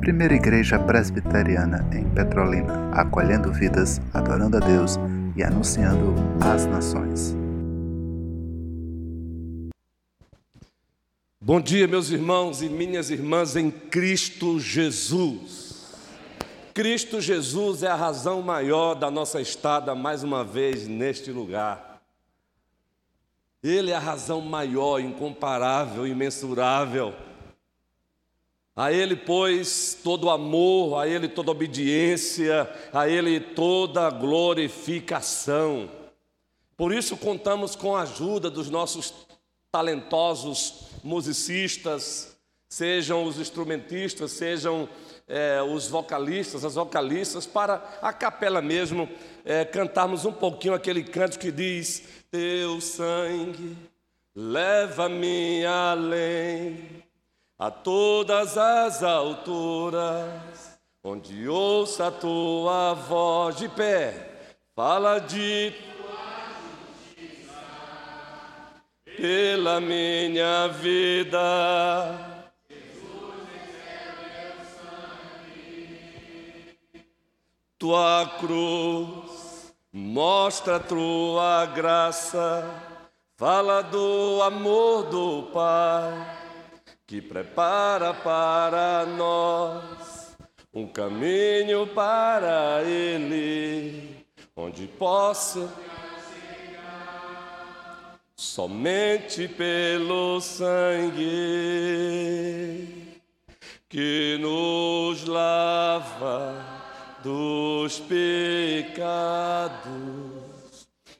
Primeira Igreja Presbiteriana em Petrolina, acolhendo vidas, adorando a Deus e anunciando às nações. Bom dia, meus irmãos e minhas irmãs em Cristo Jesus. Cristo Jesus é a razão maior da nossa estada mais uma vez neste lugar. Ele é a razão maior, incomparável, imensurável a Ele, pois, todo amor, a Ele toda obediência, a Ele toda glorificação. Por isso, contamos com a ajuda dos nossos talentosos musicistas, sejam os instrumentistas, sejam é, os vocalistas, as vocalistas, para a capela mesmo é, cantarmos um pouquinho aquele canto que diz: Teu sangue leva-me além a todas as alturas, onde ouça a tua voz de pé, fala de pela minha vida. Tua cruz mostra a tua graça, fala do amor do Pai que prepara para nós um caminho para Ele, onde possa somente pelo sangue que nos lava dos pecados,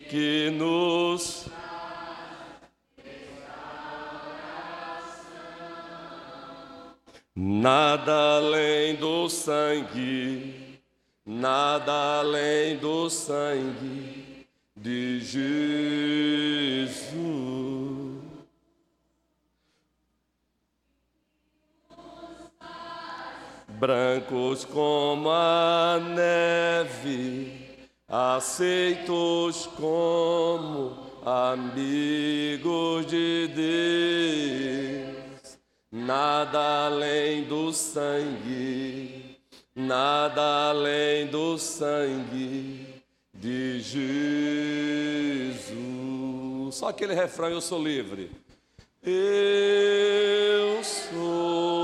que nos Nada além do sangue, nada além do sangue de Jesus. Brancos como a neve, aceitos como amigos de Deus Nada além do sangue, nada além do sangue de Jesus. Só aquele refrão: Eu sou livre. Eu sou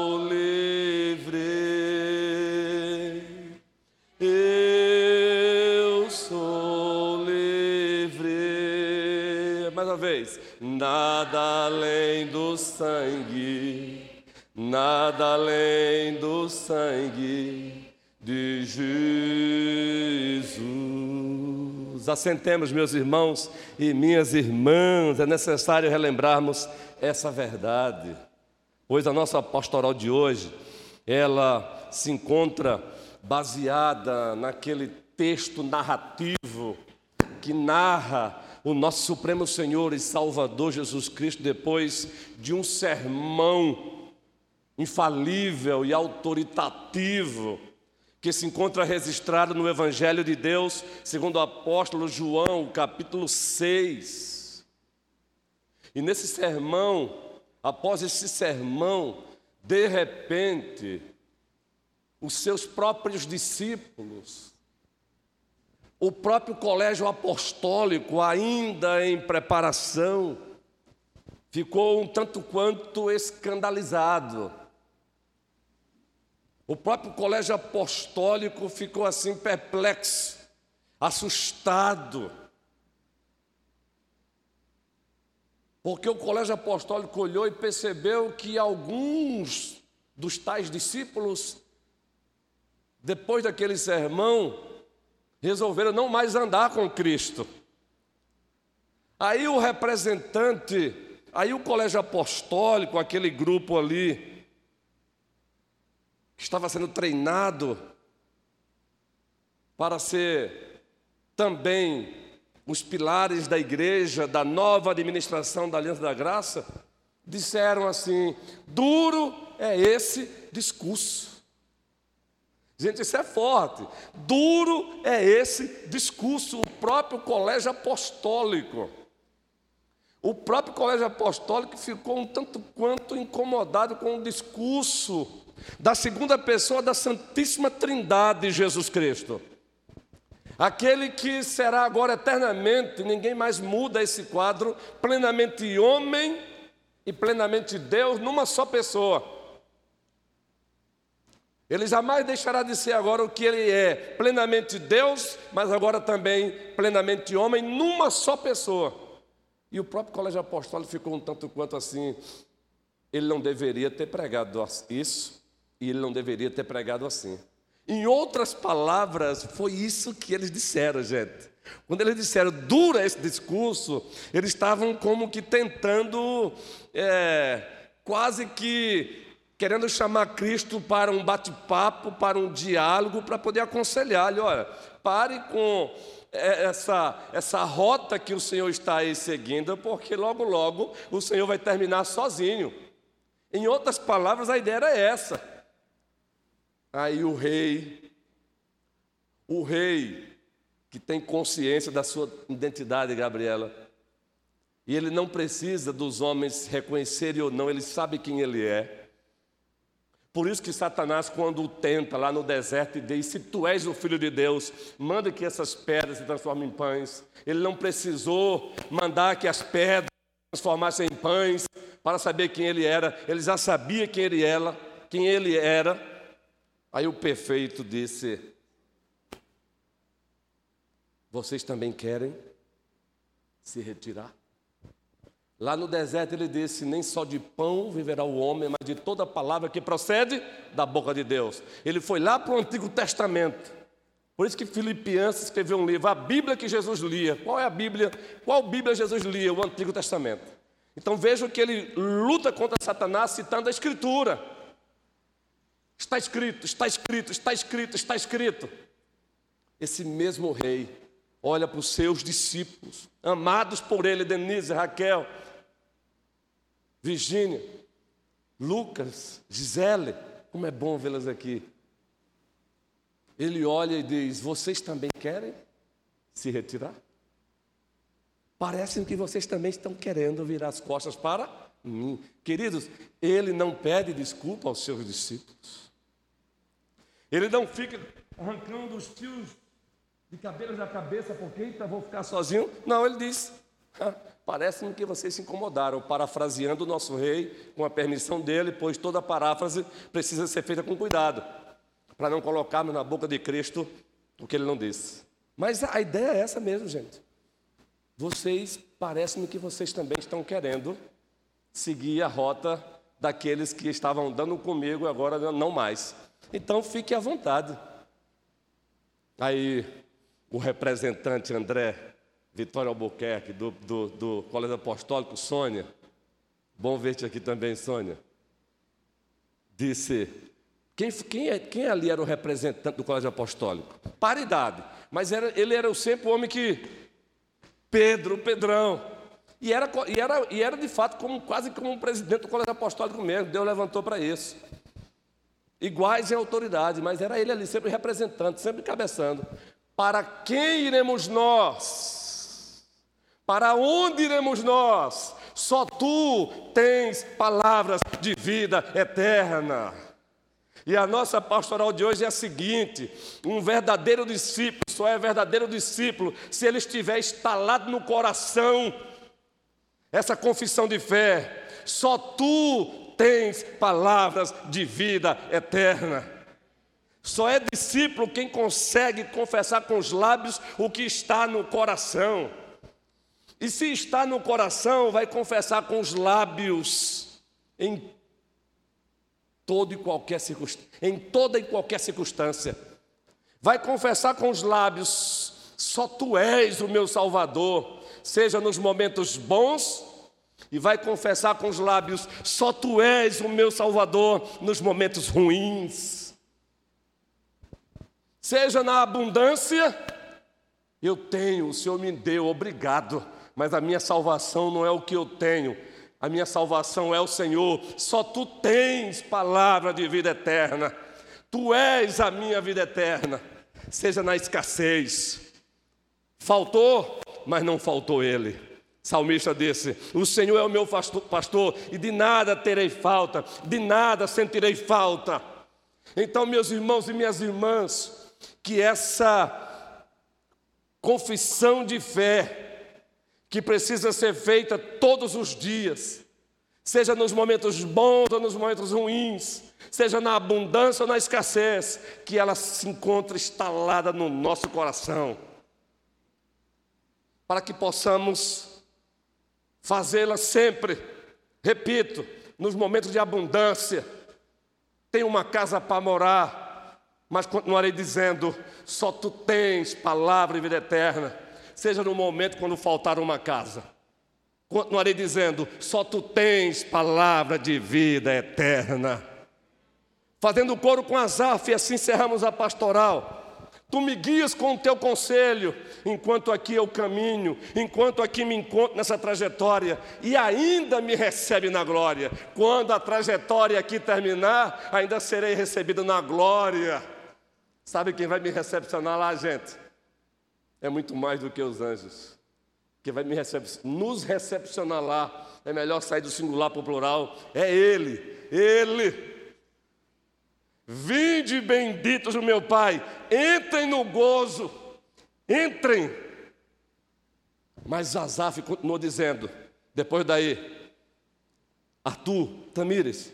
uma vez. Nada além do sangue nada além do sangue de Jesus. Assentemos, meus irmãos e minhas irmãs, é necessário relembrarmos essa verdade, pois a nossa pastoral de hoje, ela se encontra baseada naquele texto narrativo que narra o nosso Supremo Senhor e Salvador Jesus Cristo depois de um sermão infalível e autoritativo que se encontra registrado no Evangelho de Deus, segundo o apóstolo João, capítulo 6. E nesse sermão, após esse sermão, de repente, os seus próprios discípulos, o próprio colégio apostólico, ainda em preparação, ficou um tanto quanto escandalizado o próprio colégio apostólico ficou assim perplexo, assustado. Porque o colégio apostólico olhou e percebeu que alguns dos tais discípulos, depois daquele sermão, resolveram não mais andar com Cristo. Aí o representante, aí o colégio apostólico, aquele grupo ali, estava sendo treinado para ser também os pilares da igreja, da nova administração da Aliança da Graça, disseram assim: duro é esse discurso. Gente, isso é forte. Duro é esse discurso, o próprio colégio apostólico. O próprio colégio apostólico ficou um tanto quanto incomodado com o discurso da segunda pessoa da Santíssima Trindade, Jesus Cristo. Aquele que será agora eternamente, ninguém mais muda esse quadro, plenamente homem e plenamente Deus numa só pessoa. Ele jamais deixará de ser agora o que ele é, plenamente Deus, mas agora também plenamente homem, numa só pessoa. E o próprio colégio apostólico ficou um tanto quanto assim. Ele não deveria ter pregado isso, e ele não deveria ter pregado assim. Em outras palavras, foi isso que eles disseram, gente. Quando eles disseram dura esse discurso, eles estavam como que tentando, é, quase que querendo chamar Cristo para um bate-papo, para um diálogo, para poder aconselhar-lhe: olha, pare com é, essa, essa rota que o Senhor está aí seguindo, porque logo, logo o Senhor vai terminar sozinho. Em outras palavras, a ideia era essa. Aí o rei, o rei que tem consciência da sua identidade, Gabriela, e ele não precisa dos homens reconhecerem ou não, ele sabe quem ele é. Por isso que Satanás, quando o tenta lá no deserto e diz: Se tu és o filho de Deus, manda que essas pedras se transformem em pães. Ele não precisou mandar que as pedras se transformassem em pães para saber quem ele era. Ele já sabia quem ele era, quem ele era. Aí o perfeito disse: Vocês também querem se retirar? Lá no deserto ele disse: Nem só de pão viverá o homem, mas de toda palavra que procede da boca de Deus. Ele foi lá para o Antigo Testamento. Por isso que Filipiança escreveu um livro, a Bíblia que Jesus lia. Qual é a Bíblia? Qual Bíblia Jesus lia? O Antigo Testamento. Então vejam que ele luta contra Satanás citando a Escritura. Está escrito, está escrito, está escrito, está escrito. Esse mesmo rei olha para os seus discípulos, amados por ele, Denise, Raquel, Virgínia, Lucas, Gisele, como é bom vê-las aqui. Ele olha e diz: Vocês também querem se retirar? Parece que vocês também estão querendo virar as costas para mim. Queridos, ele não pede desculpa aos seus discípulos. Ele não fica arrancando os fios de cabelo da cabeça porque então vou ficar sozinho. Não, ele diz: Parece-me que vocês se incomodaram, parafraseando o nosso rei, com a permissão dele, pois toda paráfrase precisa ser feita com cuidado, para não colocarmos na boca de Cristo o que ele não disse. Mas a ideia é essa mesmo, gente. Vocês, parece-me que vocês também estão querendo seguir a rota daqueles que estavam andando comigo, agora não mais. Então fique à vontade. Aí o representante André Vitória Albuquerque, do, do, do Colégio Apostólico, Sônia, bom ver-te aqui também, Sônia, disse: quem, quem, é, quem ali era o representante do Colégio Apostólico? Paridade, mas era, ele era sempre o homem que. Pedro, Pedrão. E era, e era, e era de fato como, quase como um presidente do Colégio Apostólico mesmo, Deus levantou para isso. Iguais em autoridade, mas era ele ali, sempre representante, sempre cabeçando. Para quem iremos nós? Para onde iremos nós? Só tu tens palavras de vida eterna. E a nossa pastoral de hoje é a seguinte: um verdadeiro discípulo só é verdadeiro discípulo se ele estiver instalado no coração essa confissão de fé. Só tu tens palavras de vida eterna. Só é discípulo quem consegue confessar com os lábios o que está no coração. E se está no coração, vai confessar com os lábios em todo e qualquer circunstância, em toda e qualquer circunstância. Vai confessar com os lábios: só tu és o meu Salvador, seja nos momentos bons, e vai confessar com os lábios: só tu és o meu Salvador nos momentos ruins. Seja na abundância, eu tenho, o Senhor me deu, obrigado mas a minha salvação não é o que eu tenho, a minha salvação é o Senhor. Só tu tens palavra de vida eterna, tu és a minha vida eterna, seja na escassez. Faltou, mas não faltou Ele. Salmista disse: O Senhor é o meu pastor, e de nada terei falta, de nada sentirei falta. Então, meus irmãos e minhas irmãs, que essa confissão de fé, que precisa ser feita todos os dias, seja nos momentos bons ou nos momentos ruins, seja na abundância ou na escassez, que ela se encontre instalada no nosso coração, para que possamos fazê-la sempre, repito, nos momentos de abundância. Tenho uma casa para morar, mas continuarei dizendo: só tu tens palavra e vida eterna. Seja no momento quando faltar uma casa. Continuarei dizendo: só tu tens palavra de vida eterna. Fazendo coro com Azaf, e assim encerramos a pastoral. Tu me guias com o teu conselho, enquanto aqui eu caminho, enquanto aqui me encontro nessa trajetória, e ainda me recebe na glória. Quando a trajetória aqui terminar, ainda serei recebido na glória. Sabe quem vai me recepcionar lá, gente? É muito mais do que os anjos. Quem vai recep nos recepcionar lá, é melhor sair do singular para o plural, é Ele, Ele. Vinde benditos do meu Pai, entrem no gozo, entrem. Mas Azaf continuou dizendo, depois daí, Arthur, Tamires,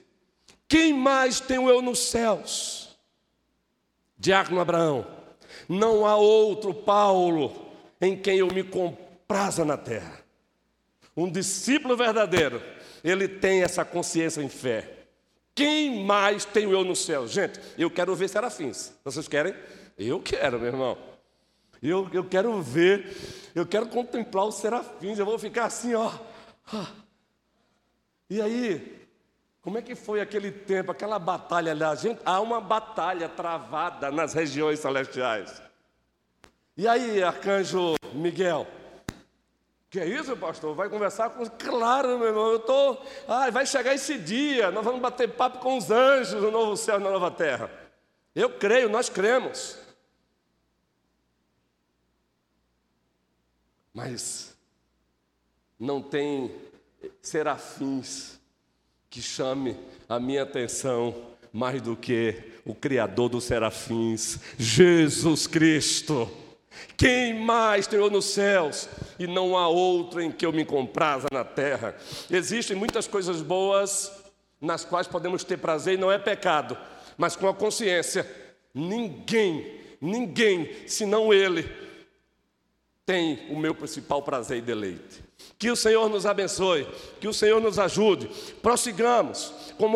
quem mais tenho eu nos céus? Diácono Abraão, não há outro Paulo em quem eu me compraza na terra. Um discípulo verdadeiro, ele tem essa consciência em fé. Quem mais tenho eu no céu? Gente, eu quero ver serafins. Vocês querem? Eu quero, meu irmão. Eu, eu quero ver, eu quero contemplar os serafins. Eu vou ficar assim, ó. E aí, como é que foi aquele tempo, aquela batalha lá? Gente, há uma batalha travada nas regiões celestiais. E aí, arcanjo Miguel? Que é isso, pastor? Vai conversar com. Claro, meu irmão, eu estou. Ah, vai chegar esse dia, nós vamos bater papo com os anjos no novo céu e na nova terra. Eu creio, nós cremos. Mas não tem serafins que chame a minha atenção mais do que o Criador dos serafins, Jesus Cristo. Quem mais eu nos céus? E não há outro em que eu me compraza na terra. Existem muitas coisas boas nas quais podemos ter prazer e não é pecado, mas com a consciência, ninguém, ninguém, senão Ele, tem o meu principal prazer e deleite. Que o Senhor nos abençoe, que o Senhor nos ajude. Prossigamos como